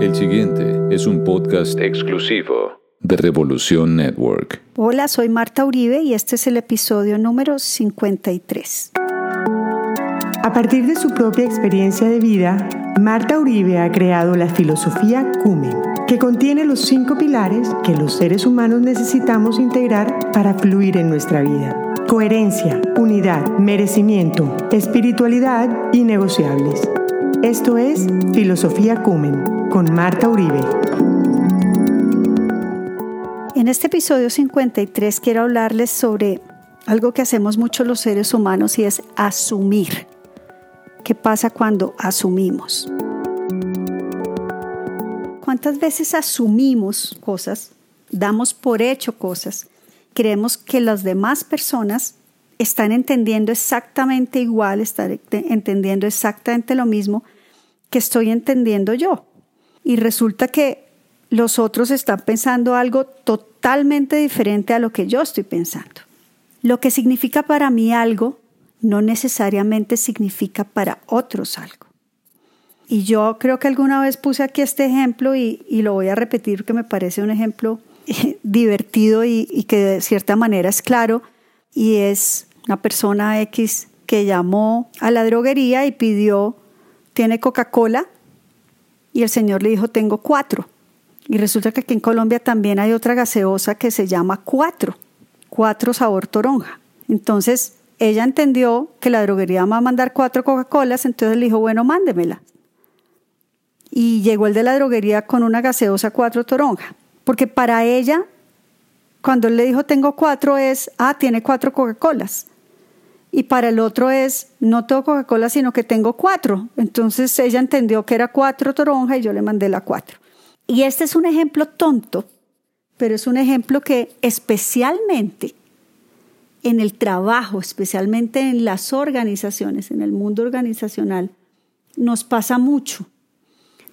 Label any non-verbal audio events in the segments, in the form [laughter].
El siguiente es un podcast exclusivo de Revolución Network. Hola, soy Marta Uribe y este es el episodio número 53. A partir de su propia experiencia de vida, Marta Uribe ha creado la filosofía Cumen, que contiene los cinco pilares que los seres humanos necesitamos integrar para fluir en nuestra vida. Coherencia, unidad, merecimiento, espiritualidad y negociables. Esto es Filosofía Cumen con Marta Uribe. En este episodio 53 quiero hablarles sobre algo que hacemos mucho los seres humanos y es asumir. ¿Qué pasa cuando asumimos? ¿Cuántas veces asumimos cosas, damos por hecho cosas, creemos que las demás personas están entendiendo exactamente igual, están entendiendo exactamente lo mismo que estoy entendiendo yo? Y resulta que los otros están pensando algo totalmente diferente a lo que yo estoy pensando. Lo que significa para mí algo no necesariamente significa para otros algo. Y yo creo que alguna vez puse aquí este ejemplo y, lo voy a repetir que me parece un ejemplo divertido y, y, que de cierta manera es claro. Y es una persona X que llamó a la droguería y pidió, ¿tiene Coca-Cola? Y el señor le dijo, tengo cuatro. Y resulta que aquí en Colombia también hay otra gaseosa que se llama cuatro, cuatro sabor toronja. Entonces ella entendió que la droguería va a mandar cuatro Coca-Colas, entonces le dijo, bueno, mándemela. Y llegó el de la droguería con una gaseosa cuatro toronja, porque para ella, cuando él le dijo tengo cuatro, es, ah, tiene cuatro Coca-Colas. Y para el otro es, no tengo Coca-Cola, sino que tengo cuatro. Entonces ella entendió que era cuatro toronja y yo le mandé la cuatro. Y este es un ejemplo tonto, pero es un ejemplo que especialmente en el trabajo, especialmente en las organizaciones, en el mundo organizacional, nos pasa mucho.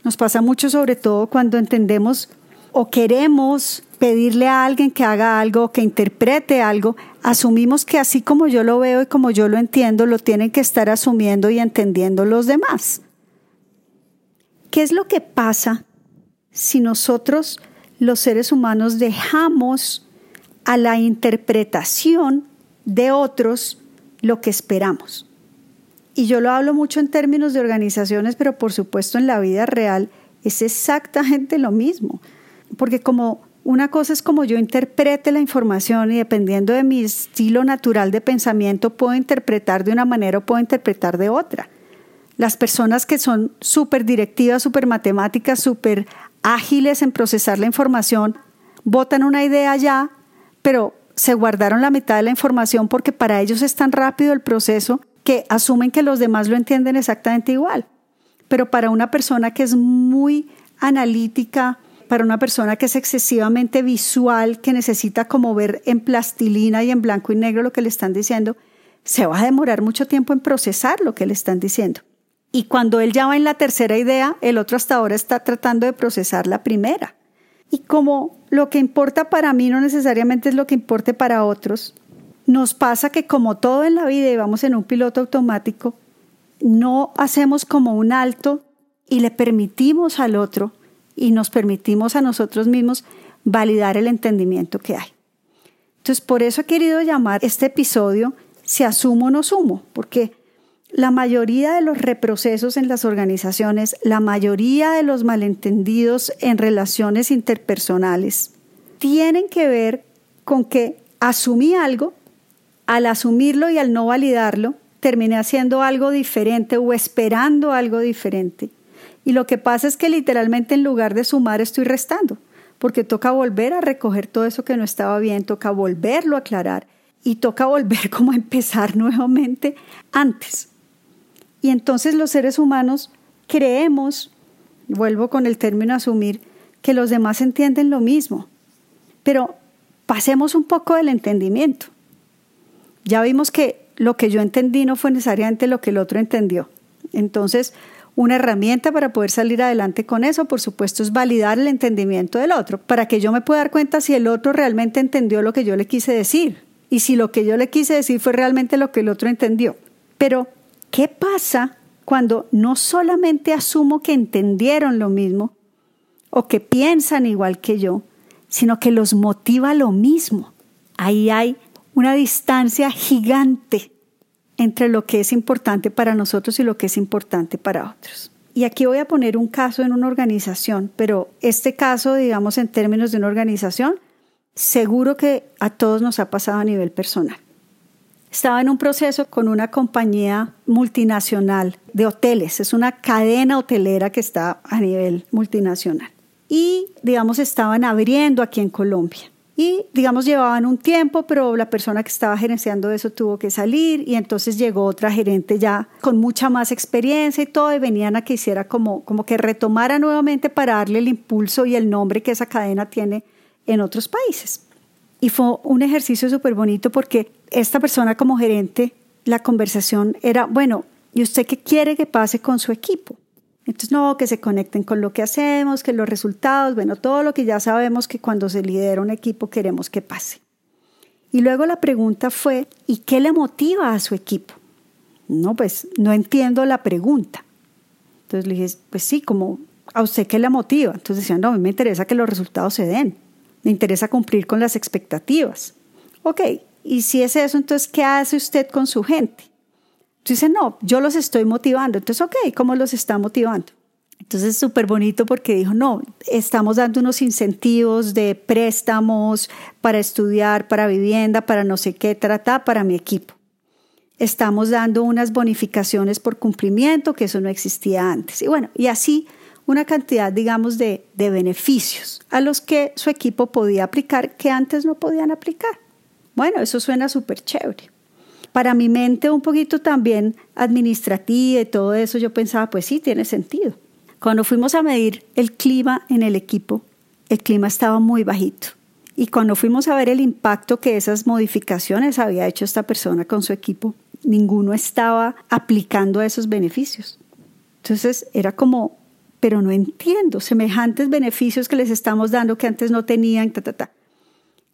Nos pasa mucho sobre todo cuando entendemos o queremos pedirle a alguien que haga algo, que interprete algo, asumimos que así como yo lo veo y como yo lo entiendo, lo tienen que estar asumiendo y entendiendo los demás. ¿Qué es lo que pasa si nosotros, los seres humanos, dejamos a la interpretación de otros lo que esperamos. Y yo lo hablo mucho en términos de organizaciones, pero por supuesto en la vida real es exactamente lo mismo. Porque como una cosa es como yo interprete la información y dependiendo de mi estilo natural de pensamiento puedo interpretar de una manera o puedo interpretar de otra. Las personas que son súper directivas, súper matemáticas, súper ágiles en procesar la información, votan una idea ya, pero se guardaron la mitad de la información porque para ellos es tan rápido el proceso que asumen que los demás lo entienden exactamente igual. Pero para una persona que es muy analítica, para una persona que es excesivamente visual, que necesita como ver en plastilina y en blanco y negro lo que le están diciendo, se va a demorar mucho tiempo en procesar lo que le están diciendo. Y cuando él ya va en la tercera idea, el otro hasta ahora está tratando de procesar la primera. Y como lo que importa para mí no necesariamente es lo que importe para otros, nos pasa que como todo en la vida y vamos en un piloto automático, no hacemos como un alto y le permitimos al otro y nos permitimos a nosotros mismos validar el entendimiento que hay. Entonces, por eso he querido llamar este episodio Si asumo o no sumo, porque la mayoría de los reprocesos en las organizaciones, la mayoría de los malentendidos en relaciones interpersonales, tienen que ver con que asumí algo, al asumirlo y al no validarlo, terminé haciendo algo diferente o esperando algo diferente. Y lo que pasa es que literalmente en lugar de sumar estoy restando, porque toca volver a recoger todo eso que no estaba bien, toca volverlo a aclarar y toca [laughs] volver como a empezar nuevamente antes. Y entonces los seres humanos creemos, vuelvo con el término asumir, que los demás entienden lo mismo. Pero pasemos un poco del entendimiento. Ya vimos que lo que yo entendí no fue necesariamente lo que el otro entendió. Entonces, una herramienta para poder salir adelante con eso, por supuesto, es validar el entendimiento del otro, para que yo me pueda dar cuenta si el otro realmente entendió lo que yo le quise decir y si lo que yo le quise decir fue realmente lo que el otro entendió. Pero ¿Qué pasa cuando no solamente asumo que entendieron lo mismo, o que piensan igual que yo, sino que los motiva lo mismo. Ahí hay una distancia gigante entre lo que es importante para nosotros y lo que es importante para otros. Y aquí voy a poner un caso en una organización, pero este caso, digamos, en términos de una organización, seguro que a todos nos ha pasado a nivel personal. Estaba en un proceso con una compañía multinacional de hoteles, es una cadena hotelera que está a nivel multinacional. Y, digamos, estaban abriendo aquí en Colombia. Y, digamos, llevaban un tiempo, pero la persona que estaba gerenciando eso tuvo que salir y entonces llegó otra gerente ya con mucha más experiencia y todo, y venían a que hiciera como, como que retomara nuevamente para darle el impulso y el nombre que esa cadena tiene en otros países. Y fue un ejercicio súper bonito porque esta persona como gerente, la conversación era, bueno, ¿y usted qué quiere que pase con su equipo? Entonces, no, que se conecten con lo que hacemos, que los resultados, bueno, todo lo que ya sabemos que cuando se lidera un equipo queremos que pase. Y luego la pregunta fue, ¿y qué le motiva a su equipo? No, pues no entiendo la pregunta. Entonces le dije, pues sí, como a usted qué le motiva. Entonces decían, no, a mí me interesa que los resultados se den, me interesa cumplir con las expectativas. Ok, y si es eso, entonces, ¿qué hace usted con su gente? Dice, no, yo los estoy motivando. Entonces, ok, ¿cómo los está motivando? Entonces, súper bonito porque dijo, no, estamos dando unos incentivos de préstamos para estudiar, para vivienda, para no sé qué, trata para mi equipo. Estamos dando unas bonificaciones por cumplimiento, que eso no existía antes. Y bueno, y así una cantidad, digamos, de, de beneficios a los que su equipo podía aplicar que antes no podían aplicar. Bueno, eso suena súper chévere para mi mente un poquito también administrativa y todo eso, yo pensaba, pues sí, tiene sentido. Cuando fuimos a medir el clima en el equipo, el clima estaba muy bajito. Y cuando fuimos a ver el impacto que esas modificaciones había hecho esta persona con su equipo, ninguno estaba aplicando esos beneficios. Entonces era como, pero no entiendo, semejantes beneficios que les estamos dando que antes no tenían, ta, ta, ta.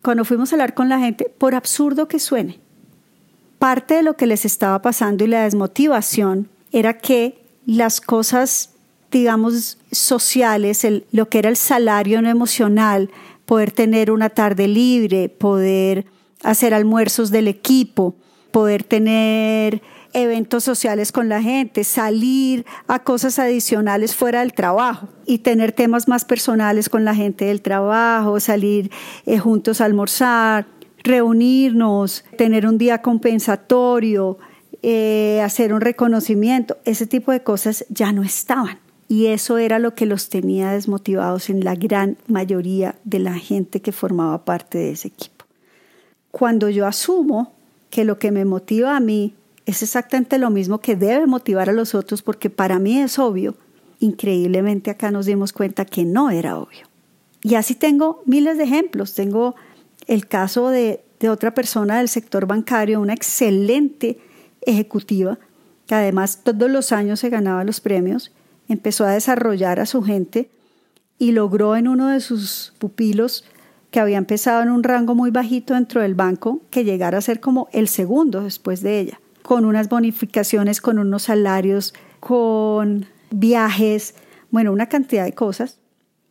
Cuando fuimos a hablar con la gente, por absurdo que suene, parte de lo que les estaba pasando y la desmotivación era que las cosas, digamos, sociales, lo que era el salario no emocional, poder tener una tarde libre, poder hacer almuerzos del equipo, poder tener eventos sociales con la gente, salir a cosas adicionales fuera del trabajo y tener temas más personales con la gente del trabajo, salir eh, juntos a almorzar, reunirnos, tener un día compensatorio, eh, hacer un reconocimiento, ese tipo de cosas ya no estaban. Y eso era lo que los tenía desmotivados en la gran mayoría de la gente que formaba parte de ese equipo. Cuando yo asumo que lo que me motiva a mí es exactamente lo mismo que debe motivar a los otros, porque para mí es obvio, increíblemente acá nos dimos cuenta que no era obvio. Y así tengo miles de ejemplos. Tengo el caso de, otra persona del sector bancario, una excelente ejecutiva, que además todos los años se ganaba los premios, empezó a desarrollar a su gente y logró en uno de sus pupilos, que había empezado en un rango muy bajito dentro del banco, que llegara a ser como el segundo después de ella, con unas bonificaciones, con unos salarios, con viajes, bueno, una cantidad de cosas.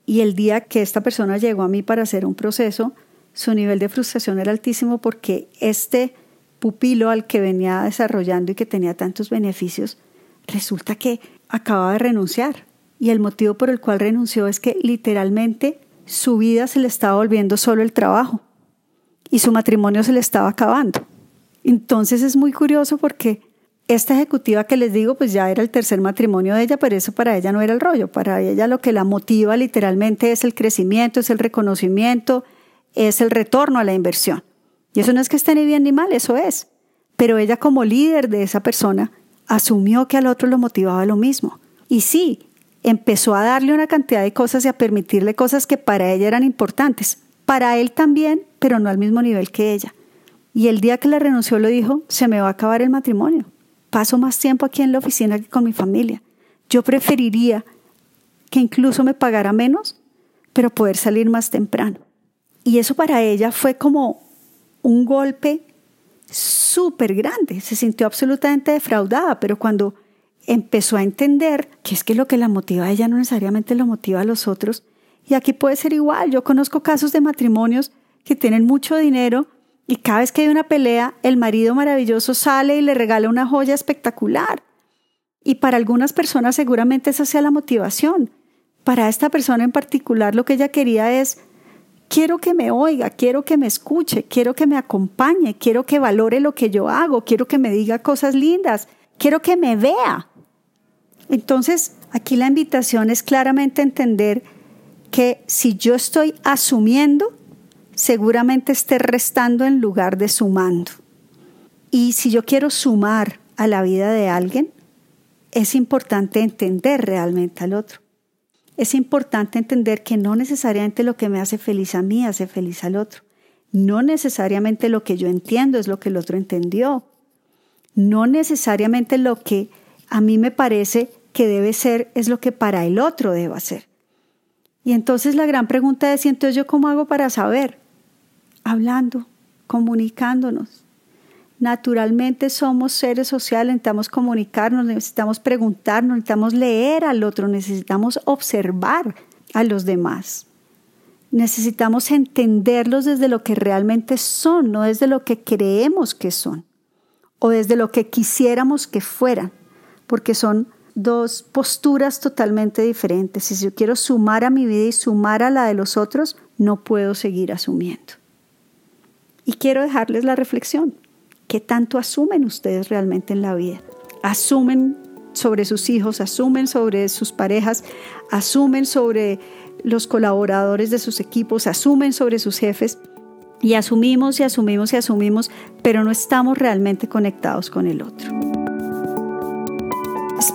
Y el día que esta persona llegó a mí para hacer un proceso, su nivel de frustración era altísimo porque este pupilo al que venía desarrollando y que tenía tantos beneficios, resulta que acababa de renunciar. Y el motivo por el cual renunció es que literalmente su vida se le estaba volviendo solo el trabajo y su matrimonio se le estaba acabando. Entonces es muy curioso porque esta ejecutiva que les digo, pues ya era el tercer matrimonio de ella, pero eso para ella no era el rollo. Para ella lo que la motiva literalmente es el crecimiento, es el reconocimiento, es el retorno a la inversión. Y eso no es que esté ni bien ni mal, eso es. Pero ella como líder de esa persona asumió que al otro lo motivaba lo mismo. Y sí, empezó a darle una cantidad de cosas y a permitirle cosas que para ella eran importantes. Para él también, pero no al mismo nivel que ella. Y el día que le renunció le dijo, se me va a acabar el matrimonio. Paso más tiempo aquí en la oficina que con mi familia. Yo preferiría que incluso me pagara menos, pero poder salir más temprano. Y eso para ella fue como un golpe súper grande. Se sintió absolutamente defraudada, pero cuando empezó a entender que es que lo que la motiva a ella no necesariamente lo motiva a los otros, Y aquí puede ser igual. Yo conozco casos de matrimonios que tienen mucho dinero y cada vez que hay una pelea, el marido maravilloso sale y le regala una joya espectacular. Y para algunas personas seguramente esa sea la motivación. Para esta persona en particular lo que ella quería es, quiero que me oiga, quiero que me escuche, quiero que me acompañe, quiero que valore lo que yo hago, quiero que me diga cosas lindas, quiero que me vea. Entonces, aquí la invitación es claramente entender que si yo estoy asumiendo, seguramente esté restando en lugar de sumando. Y si yo quiero sumar a la vida de alguien, es importante entender realmente al otro. Es importante entender que no necesariamente lo que me hace feliz a mí hace feliz al otro. No necesariamente lo que yo entiendo es lo que el otro entendió. No necesariamente lo que a mí me parece que debe ser es lo que para el otro deba ser. Y entonces la gran pregunta es, ¿y entonces yo cómo hago para saber? hablando, comunicándonos. Naturalmente somos seres sociales, necesitamos comunicarnos, necesitamos preguntarnos, necesitamos leer al otro, necesitamos observar a los demás. Necesitamos entenderlos desde lo que realmente son, no desde lo que creemos que son o desde lo que quisiéramos que fueran, porque son dos posturas totalmente diferentes. Si yo quiero sumar a mi vida y sumar a la de los otros, no puedo seguir asumiendo. Y quiero dejarles la reflexión. ¿Qué tanto asumen ustedes realmente en la vida? ¿Asumen sobre sus hijos? ¿Asumen sobre sus parejas? ¿Asumen sobre los colaboradores de sus equipos? ¿Asumen sobre sus jefes? Y asumimos y asumimos y asumimos, pero no estamos realmente conectados con el otro.